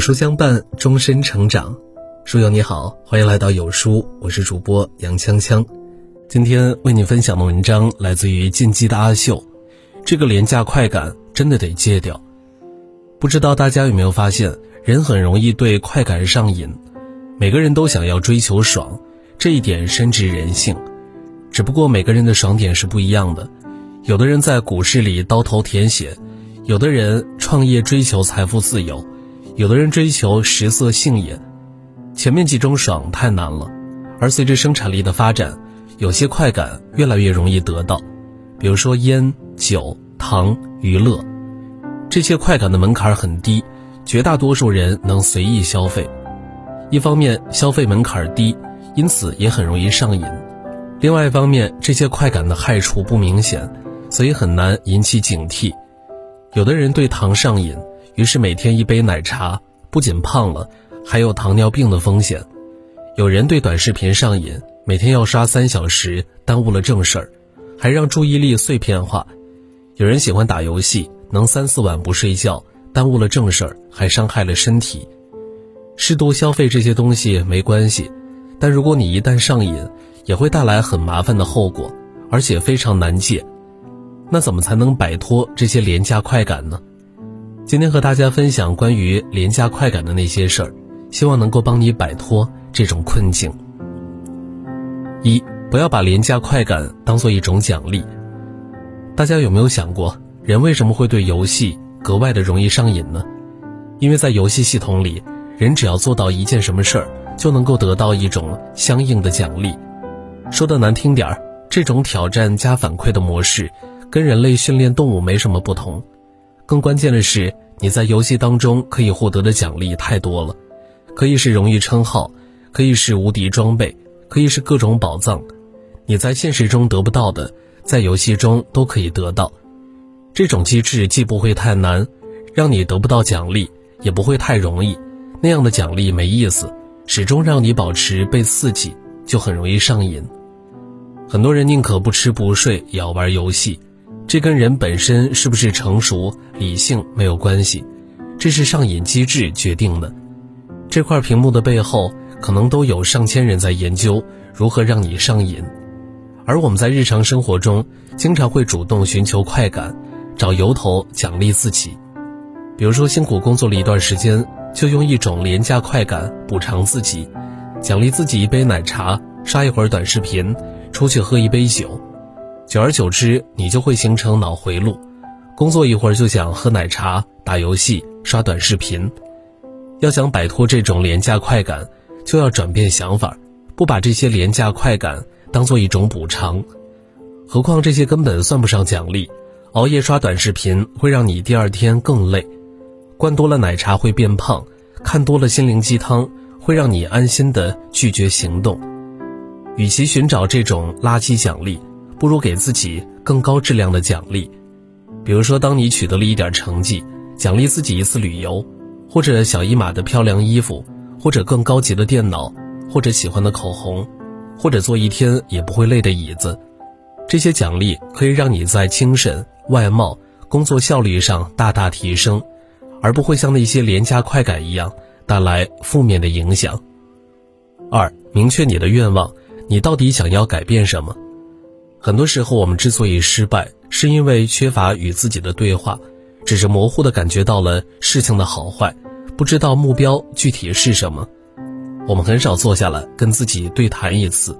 书相伴，终身成长。书友你好，欢迎来到有书，我是主播杨锵锵。今天为你分享的文章来自于进击的阿秀。这个廉价快感真的得戒掉。不知道大家有没有发现，人很容易对快感上瘾。每个人都想要追求爽，这一点深植人性。只不过每个人的爽点是不一样的。有的人在股市里刀头舔血，有的人创业追求财富自由。有的人追求食色性也，前面几种爽太难了，而随着生产力的发展，有些快感越来越容易得到，比如说烟、酒、糖、娱乐，这些快感的门槛很低，绝大多数人能随意消费。一方面消费门槛低，因此也很容易上瘾；另外一方面，这些快感的害处不明显，所以很难引起警惕。有的人对糖上瘾。于是每天一杯奶茶，不仅胖了，还有糖尿病的风险。有人对短视频上瘾，每天要刷三小时，耽误了正事儿，还让注意力碎片化。有人喜欢打游戏，能三四晚不睡觉，耽误了正事儿，还伤害了身体。适度消费这些东西没关系，但如果你一旦上瘾，也会带来很麻烦的后果，而且非常难戒。那怎么才能摆脱这些廉价快感呢？今天和大家分享关于廉价快感的那些事儿，希望能够帮你摆脱这种困境。一，不要把廉价快感当做一种奖励。大家有没有想过，人为什么会对游戏格外的容易上瘾呢？因为在游戏系统里，人只要做到一件什么事儿，就能够得到一种相应的奖励。说的难听点儿，这种挑战加反馈的模式，跟人类训练动物没什么不同。更关键的是，你在游戏当中可以获得的奖励太多了，可以是荣誉称号，可以是无敌装备，可以是各种宝藏。你在现实中得不到的，在游戏中都可以得到。这种机制既不会太难，让你得不到奖励，也不会太容易。那样的奖励没意思，始终让你保持被刺激，就很容易上瘾。很多人宁可不吃不睡也要玩游戏。这跟人本身是不是成熟理性没有关系，这是上瘾机制决定的。这块屏幕的背后，可能都有上千人在研究如何让你上瘾。而我们在日常生活中，经常会主动寻求快感，找由头奖励自己。比如说，辛苦工作了一段时间，就用一种廉价快感补偿自己，奖励自己一杯奶茶，刷一会儿短视频，出去喝一杯酒。久而久之，你就会形成脑回路，工作一会儿就想喝奶茶、打游戏、刷短视频。要想摆脱这种廉价快感，就要转变想法，不把这些廉价快感当做一种补偿。何况这些根本算不上奖励。熬夜刷短视频会让你第二天更累，灌多了奶茶会变胖，看多了心灵鸡汤会让你安心的拒绝行动。与其寻找这种垃圾奖励，不如给自己更高质量的奖励，比如说，当你取得了一点成绩，奖励自己一次旅游，或者小一码的漂亮衣服，或者更高级的电脑，或者喜欢的口红，或者坐一天也不会累的椅子。这些奖励可以让你在精神、外貌、工作效率上大大提升，而不会像那些廉价快感一样带来负面的影响。二，明确你的愿望，你到底想要改变什么？很多时候，我们之所以失败，是因为缺乏与自己的对话，只是模糊的感觉到了事情的好坏，不知道目标具体是什么。我们很少坐下来跟自己对谈一次，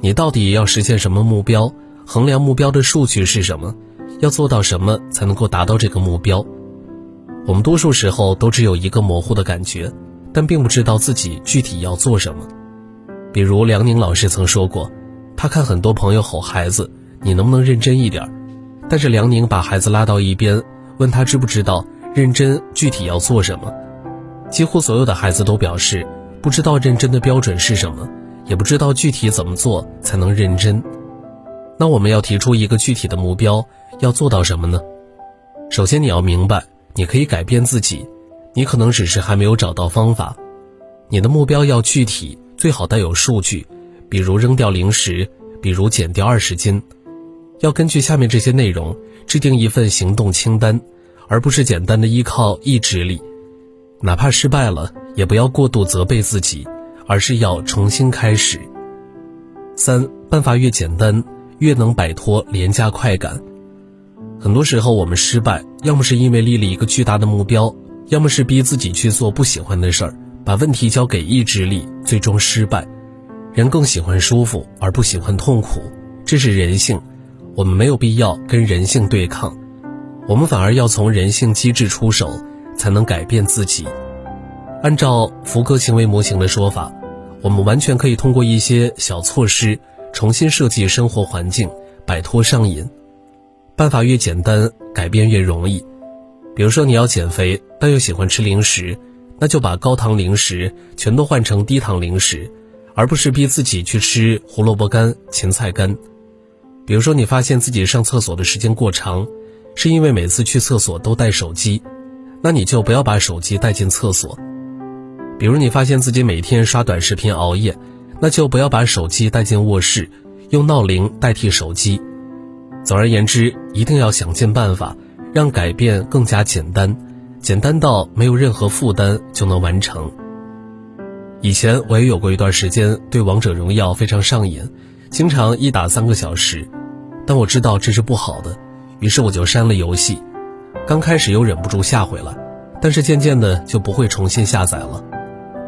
你到底要实现什么目标？衡量目标的数据是什么？要做到什么才能够达到这个目标？我们多数时候都只有一个模糊的感觉，但并不知道自己具体要做什么。比如梁宁老师曾说过。他看很多朋友吼孩子，你能不能认真一点？但是梁宁把孩子拉到一边，问他知不知道认真具体要做什么。几乎所有的孩子都表示不知道认真的标准是什么，也不知道具体怎么做才能认真。那我们要提出一个具体的目标，要做到什么呢？首先你要明白，你可以改变自己，你可能只是还没有找到方法。你的目标要具体，最好带有数据。比如扔掉零食，比如减掉二十斤，要根据下面这些内容制定一份行动清单，而不是简单的依靠意志力。哪怕失败了，也不要过度责备自己，而是要重新开始。三，办法越简单，越能摆脱廉价快感。很多时候，我们失败，要么是因为立了一个巨大的目标，要么是逼自己去做不喜欢的事儿，把问题交给意志力，最终失败。人更喜欢舒服，而不喜欢痛苦，这是人性。我们没有必要跟人性对抗，我们反而要从人性机制出手，才能改变自己。按照福格行为模型的说法，我们完全可以通过一些小措施，重新设计生活环境，摆脱上瘾。办法越简单，改变越容易。比如说，你要减肥，但又喜欢吃零食，那就把高糖零食全都换成低糖零食，而不是逼自己去吃胡萝卜干、芹菜干。比如说，你发现自己上厕所的时间过长，是因为每次去厕所都带手机，那你就不要把手机带进厕所。比如你发现自己每天刷短视频熬夜，那就不要把手机带进卧室，用闹铃代替手机。总而言之，一定要想尽办法，让改变更加简单，简单到没有任何负担就能完成。以前我也有过一段时间对王者荣耀非常上瘾，经常一打三个小时，但我知道这是不好的，于是我就删了游戏。刚开始又忍不住下回来，但是渐渐的就不会重新下载了。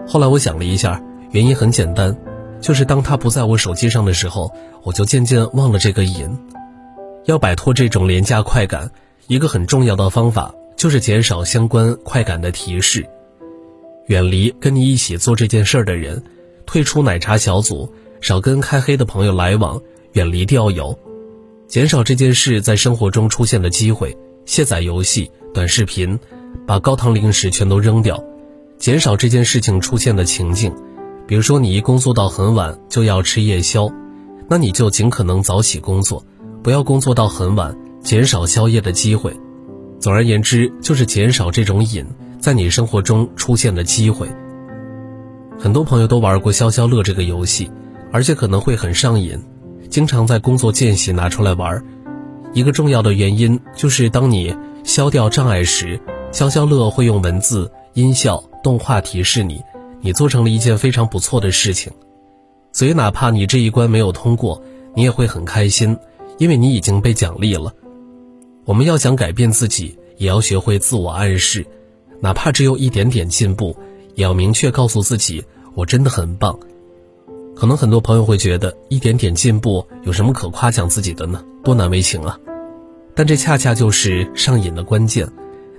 后来我想了一下，原因很简单，就是当它不在我手机上的时候，我就渐渐忘了这个瘾。要摆脱这种廉价快感，一个很重要的方法就是减少相关快感的提示，远离跟你一起做这件事的人，退出奶茶小组，少跟开黑的朋友来往，远离钓友，减少这件事在生活中出现的机会，卸载游戏、短视频，把高糖零食全都扔掉，减少这件事情出现的情境，比如说你一工作到很晚就要吃夜宵，那你就尽可能早起工作。不要工作到很晚，减少宵夜的机会。总而言之，就是减少这种瘾在你生活中出现的机会。很多朋友都玩过消消乐这个游戏，而且可能会很上瘾，经常在工作间隙拿出来玩。一个重要的原因就是，当你消掉障碍时，消消乐会用文字、音效、动画提示你，你做成了一件非常不错的事情。所以，哪怕你这一关没有通过，你也会很开心。因为你已经被奖励了，我们要想改变自己，也要学会自我暗示，哪怕只有一点点进步，也要明确告诉自己，我真的很棒。可能很多朋友会觉得，一点点进步有什么可夸奖自己的呢？多难为情啊！但这恰恰就是上瘾的关键，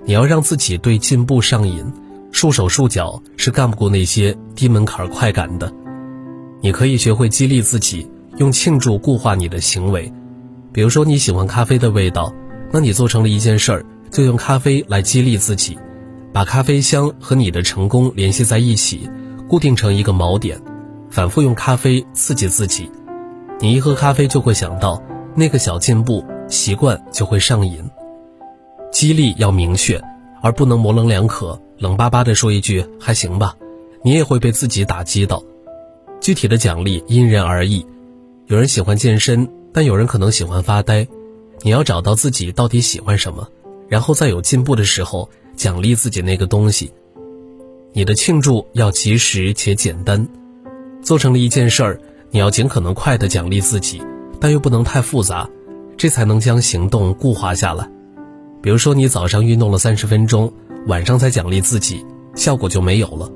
你要让自己对进步上瘾，束手束脚是干不过那些低门槛快感的。你可以学会激励自己，用庆祝固化你的行为。比如说你喜欢咖啡的味道，那你做成了一件事儿，就用咖啡来激励自己，把咖啡香和你的成功联系在一起，固定成一个锚点，反复用咖啡刺激自己。你一喝咖啡就会想到那个小进步，习惯就会上瘾。激励要明确，而不能模棱两可、冷巴巴的说一句还行吧，你也会被自己打击到。具体的奖励因人而异，有人喜欢健身。但有人可能喜欢发呆，你要找到自己到底喜欢什么，然后在有进步的时候奖励自己那个东西。你的庆祝要及时且简单，做成了一件事儿，你要尽可能快的奖励自己，但又不能太复杂，这才能将行动固化下来。比如说，你早上运动了三十分钟，晚上才奖励自己，效果就没有了。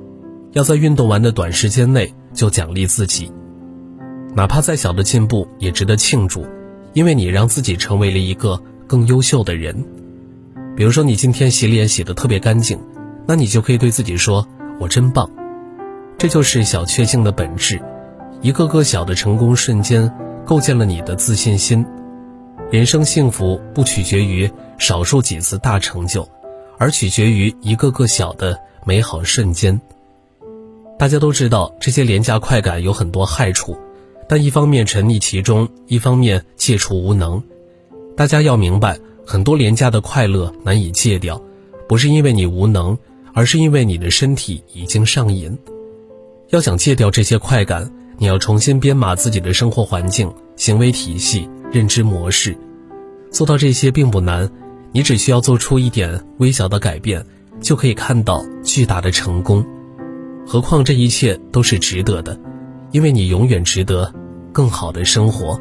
要在运动完的短时间内就奖励自己。哪怕再小的进步也值得庆祝，因为你让自己成为了一个更优秀的人。比如说，你今天洗脸洗得特别干净，那你就可以对自己说：“我真棒。”这就是小确幸的本质。一个个小的成功瞬间，构建了你的自信心。人生幸福不取决于少数几次大成就，而取决于一个个小的美好瞬间。大家都知道，这些廉价快感有很多害处。但一方面沉溺其中，一方面戒除无能。大家要明白，很多廉价的快乐难以戒掉，不是因为你无能，而是因为你的身体已经上瘾。要想戒掉这些快感，你要重新编码自己的生活环境、行为体系、认知模式。做到这些并不难，你只需要做出一点微小的改变，就可以看到巨大的成功。何况这一切都是值得的，因为你永远值得更好的生活。